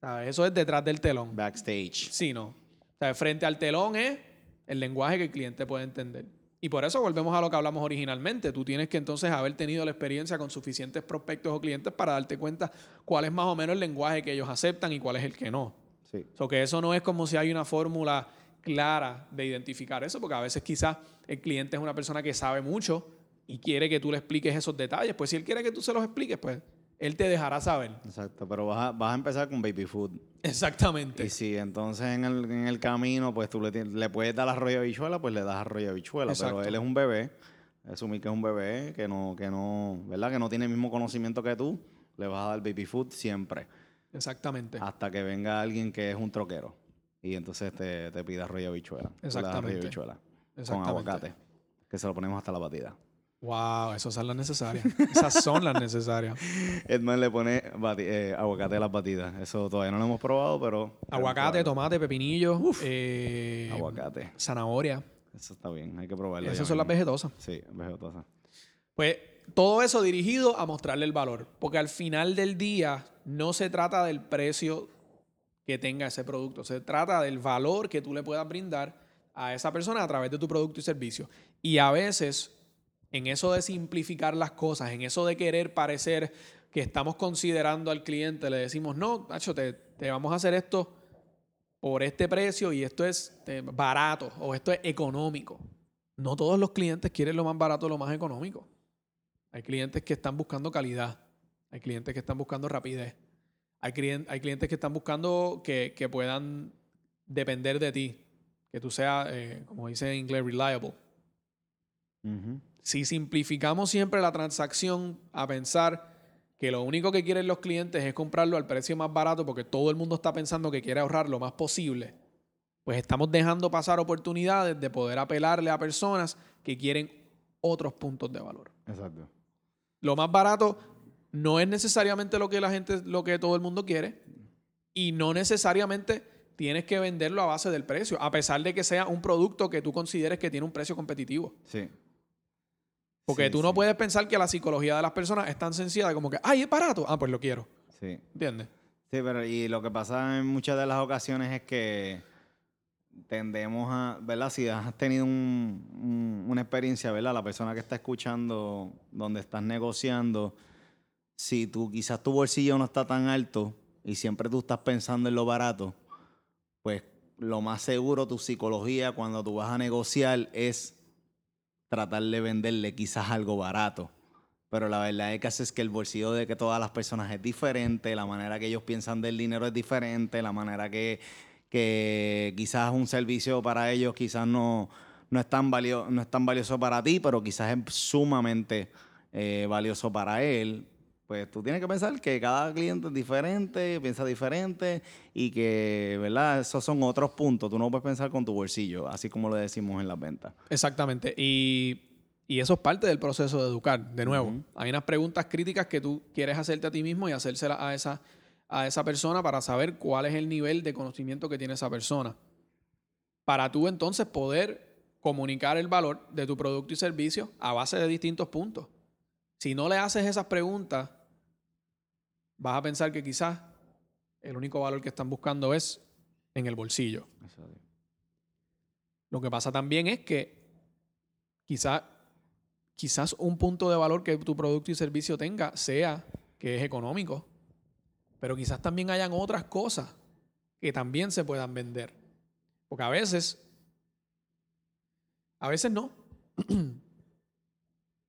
¿sabes? Eso es detrás del telón. Backstage. Sí, no. Sea, frente al telón es el lenguaje que el cliente puede entender. Y por eso volvemos a lo que hablamos originalmente. Tú tienes que entonces haber tenido la experiencia con suficientes prospectos o clientes para darte cuenta cuál es más o menos el lenguaje que ellos aceptan y cuál es el que no. Sí. So que eso no es como si hay una fórmula clara de identificar eso, porque a veces quizás el cliente es una persona que sabe mucho y quiere que tú le expliques esos detalles. Pues si él quiere que tú se los expliques, pues él te dejará saber. Exacto. Pero vas a, vas a empezar con baby food. Exactamente. Y si entonces en el, en el camino, pues tú le, le puedes dar arroyo de bichuela, pues le das arroyo de bichuela. Exacto. Pero él es un bebé. Asumir que es un bebé que no, que no, ¿verdad? Que no tiene el mismo conocimiento que tú. Le vas a dar baby food siempre. Exactamente. Hasta que venga alguien que es un troquero. Y entonces te, te pida arroyo de bichuela. Das arroyo de Exactamente. bichuela. Con Exactamente. aguacate. Que se lo ponemos hasta la batida. Wow, esas son las necesarias. Esas son las necesarias. Edmund le pone eh, aguacate a las batidas. Eso todavía no lo hemos probado, pero... Aguacate, tomate, pepinillo, eh, probarlo. Aguacate. zanahoria. Eso está bien. Hay que probarlo. Esas son las vegetosas. Sí, vegetosas. Pues todo eso dirigido a mostrarle el valor. Porque al final del día no se trata del precio que tenga ese producto. Se trata del valor que tú le puedas brindar a esa persona a través de tu producto y servicio. Y a veces, en eso de simplificar las cosas, en eso de querer parecer que estamos considerando al cliente, le decimos, no, Nacho, te, te vamos a hacer esto por este precio y esto es eh, barato o esto es económico. No todos los clientes quieren lo más barato lo más económico. Hay clientes que están buscando calidad. Hay clientes que están buscando rapidez. Hay, clien- hay clientes que están buscando que, que puedan depender de ti. Que tú seas, eh, como dice en inglés, reliable. Ujú. Si simplificamos siempre la transacción a pensar que lo único que quieren los clientes es comprarlo al precio más barato porque todo el mundo está pensando que quiere ahorrar lo más posible, pues estamos dejando pasar oportunidades de poder apelarle a personas que quieren otros puntos de valor. Exacto. Lo más barato no es necesariamente lo que la gente, lo que todo el mundo quiere. Y no necesariamente tienes que venderlo a base del precio, a pesar de que sea un producto que tú consideres que tiene un precio competitivo. Sí. Porque Sí, tú no puedes pensar que la psicología de las personas es tan sencilla como que, ay, es barato. Ah, pues lo quiero. Sí. ¿Entiendes? Sí, pero y lo que pasa en muchas de las ocasiones es que tendemos a, ¿verdad? Si has tenido un- un- una experiencia, ¿verdad? La persona que está escuchando donde estás negociando, si tú quizás tu bolsillo no está tan alto y siempre tú estás pensando en lo barato, pues lo más seguro tu psicología cuando tú vas a negociar es tratar de venderle quizás algo barato. Pero la verdad es que es que el bolsillo de que todas las personas es diferente, la manera que ellos piensan del dinero es diferente, la manera que, que quizás un servicio para ellos quizás no, no, es tan valio- no es tan valioso para ti, pero quizás es sumamente eh, valioso para él. Pues tú tienes que pensar que cada cliente es diferente, piensa diferente y que, ¿verdad? Esos son otros puntos. Tú no puedes pensar con tu bolsillo, así como lo decimos en las ventas. Exactamente. Y, y eso es parte del proceso de educar. De nuevo, hay unas preguntas críticas que tú quieres hacerte a ti mismo y hacérselas a esa, a esa persona para saber cuál es el nivel de conocimiento que tiene esa persona. Para tú entonces poder comunicar el valor de tu producto y servicio a base de distintos puntos. Si no le haces esas preguntas, vas a pensar que quizás el único valor que están buscando es en el bolsillo. Lo que pasa también es que quizás quizás un punto de valor que tu producto y servicio tenga sea que es económico, pero quizás también hayan otras cosas que también se puedan vender. Porque a veces, a veces no.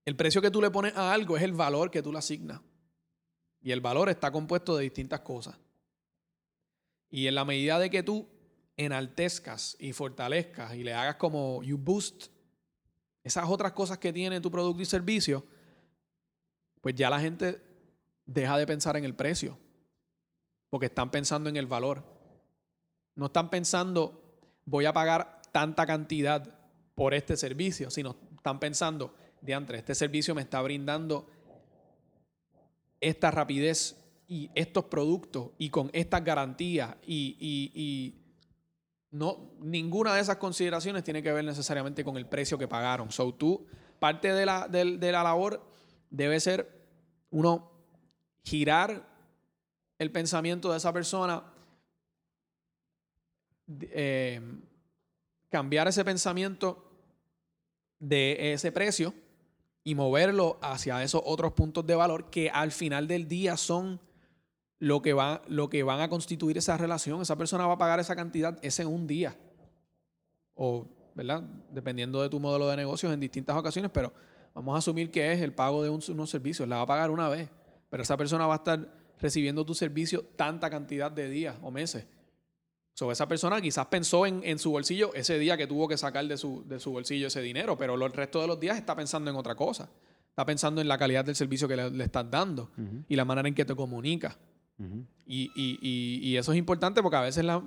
El precio que tú le pones a algo es el valor que tú le asignas. Y el valor está compuesto de distintas cosas. Y en la medida de que tú enaltezcas y fortalezcas y le hagas como you boost esas otras cosas que tiene tu producto y servicio, pues ya la gente deja de pensar en el precio. Porque están pensando en el valor. No están pensando, voy a pagar tanta cantidad por este servicio, sino están pensando, diantre, este servicio me está brindando esta rapidez y estos productos y con estas garantías y, y- no, ninguna de esas consideraciones tiene que ver necesariamente con el precio que pagaron. So, tú, parte de la, del- de la labor debe ser uno girar el pensamiento de esa persona, de- eh, cambiar ese pensamiento de ese precio y moverlo hacia esos otros puntos de valor que al final del día son lo que, va, lo que van a constituir esa relación. Esa persona va a pagar esa cantidad ese en un día. O, ¿verdad? Dependiendo de tu modelo de negocios en distintas ocasiones, pero vamos a asumir que es el pago de un- unos servicios. La va a pagar una vez, pero esa persona va a estar recibiendo tu servicio tanta cantidad de días o meses. So, esa persona quizás pensó en, en su bolsillo ese día que tuvo que sacar de su, de su bolsillo ese dinero, pero lo- el resto de los días está pensando en otra cosa. Está pensando en la calidad del servicio que le, le estás dando y la manera en que te comunica. Y, y- y- y eso es importante porque a veces la-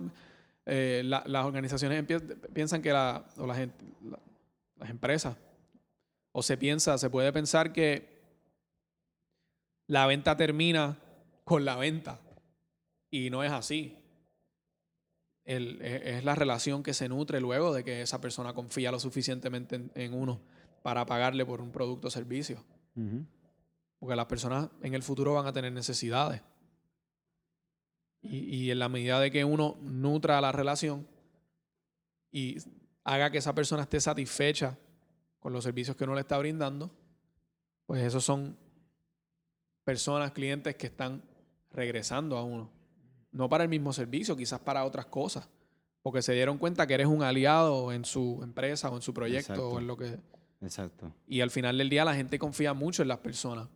eh, la- las organizaciones piensan que la, o la gente- la- las empresas, o se piensa, se puede pensar que la venta termina con la venta. Y no es así. El- e- es la relación que se nutre luego de que esa persona confía lo suficientemente en, en uno para pagarle por un producto o servicio. Porque las personas en el futuro van a tener necesidades. Y, y en la medida de que uno nutra la relación y haga que esa persona esté satisfecha con los servicios que uno le está brindando, pues esos son personas, clientes que están regresando a uno. No para el mismo servicio, quizás para otras cosas. Porque se dieron cuenta que eres un aliado en su empresa o en su proyecto Exacto. o en lo que... Exacto. Y al final del día la gente confía mucho en las personas.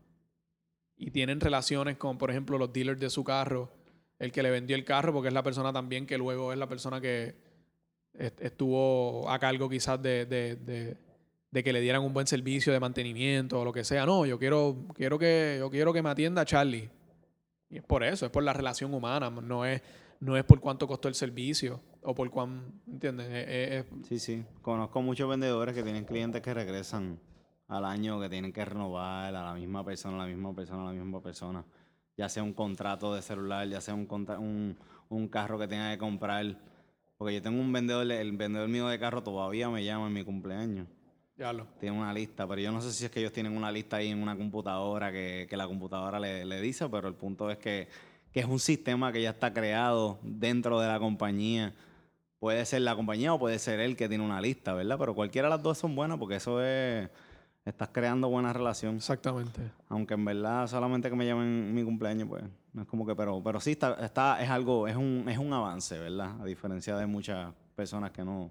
Y tienen relaciones con, por ejemplo, los dealers de su carro, el que le vendió el carro, porque es la persona también que luego es la persona que est- estuvo a cargo quizás de, de- de- de que le dieran un buen servicio de mantenimiento o lo que sea. No, yo quiero, quiero que, yo quiero que me atienda Charlie. Y es por eso, es por la relación humana, no es, no es por cuánto costó el servicio o por cuán, ¿entiendes? Es- es- es- Sí, sí. Conozco muchos vendedores que tienen clientes que regresan al año que tienen que renovar a la misma persona, a la misma persona, a la misma persona. Ya sea un contrato de celular, ya sea un, un, un carro que tenga que comprar. Porque yo tengo un vendedor, el vendedor mío de carro todavía me llama en mi cumpleaños. Ya lo. Tiene una lista, pero yo no sé si es que ellos tienen una lista ahí en una computadora que, que la computadora le, le dice, pero el punto es que, que es un sistema que ya está creado dentro de la compañía. Puede ser la compañía o puede ser él que tiene una lista, ¿verdad? Pero cualquiera de las dos son buenas porque eso es... Estás creando buena relación. Exactamente. Aunque en verdad solamente que me llamen en mi cumpleaños, pues no es como que, pero, pero sí está, está, es algo, es un, es un avance, ¿verdad? A diferencia de muchas personas que no,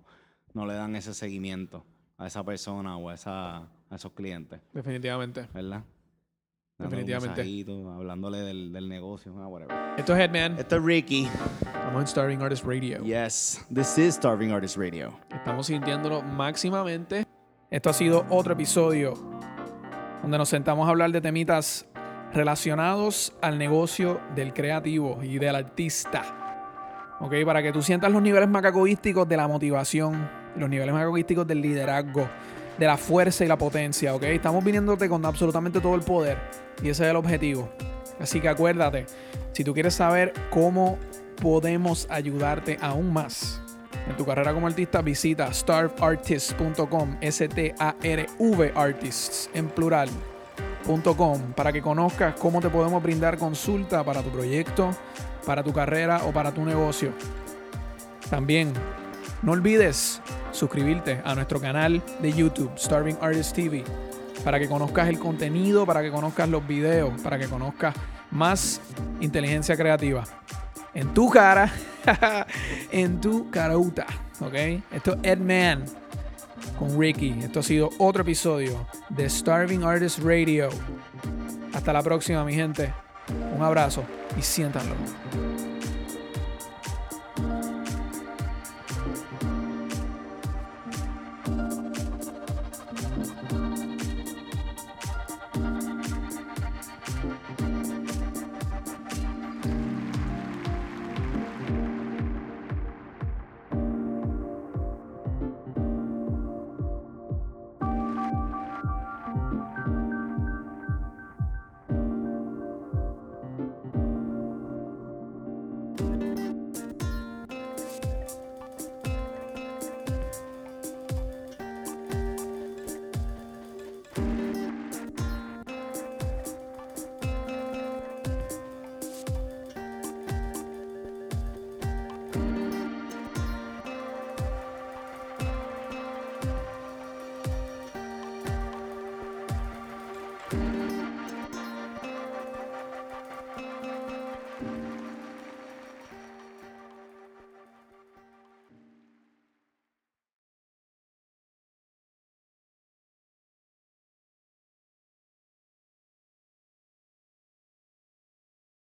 no le dan ese seguimiento a esa persona o a, esa, a esos clientes, Definitivamente. ¿verdad? Definitivamente. mensajito, hablándole del, del negocio, ah, whatever. Esto es Headman. Esto es Ricky. Estamos en Starving Artist Radio. Yes, this is Starving Artist Radio. Estamos sintiéndolo máximamente. Esto ha sido otro episodio donde nos sentamos a hablar de temitas relacionados al negocio del creativo y del artista. ¿Ok? Para que tú sientas los niveles macacoísticos de la motivación, los niveles macacoísticos del liderazgo, de la fuerza y la potencia. ¿Ok? Estamos viniéndote con absolutamente todo el poder y ese es el objetivo. Así que acuérdate, si tú quieres saber cómo podemos ayudarte aún más en tu carrera como artista, visita starvartists.com, S-T-A-R-V artists en plural.com para que conozcas cómo te podemos brindar consulta para tu proyecto, para tu carrera o para tu negocio. También no olvides suscribirte a nuestro canal de YouTube, Starving Artist TV, para que conozcas el contenido, para que conozcas los videos, para que conozcas más inteligencia creativa. En tu cara, en tu carauta, ¿ok? Esto es Edman con Ricky. Esto ha sido otro episodio de Starving Artist Radio. Hasta la próxima, mi gente. Un abrazo y siéntanlo.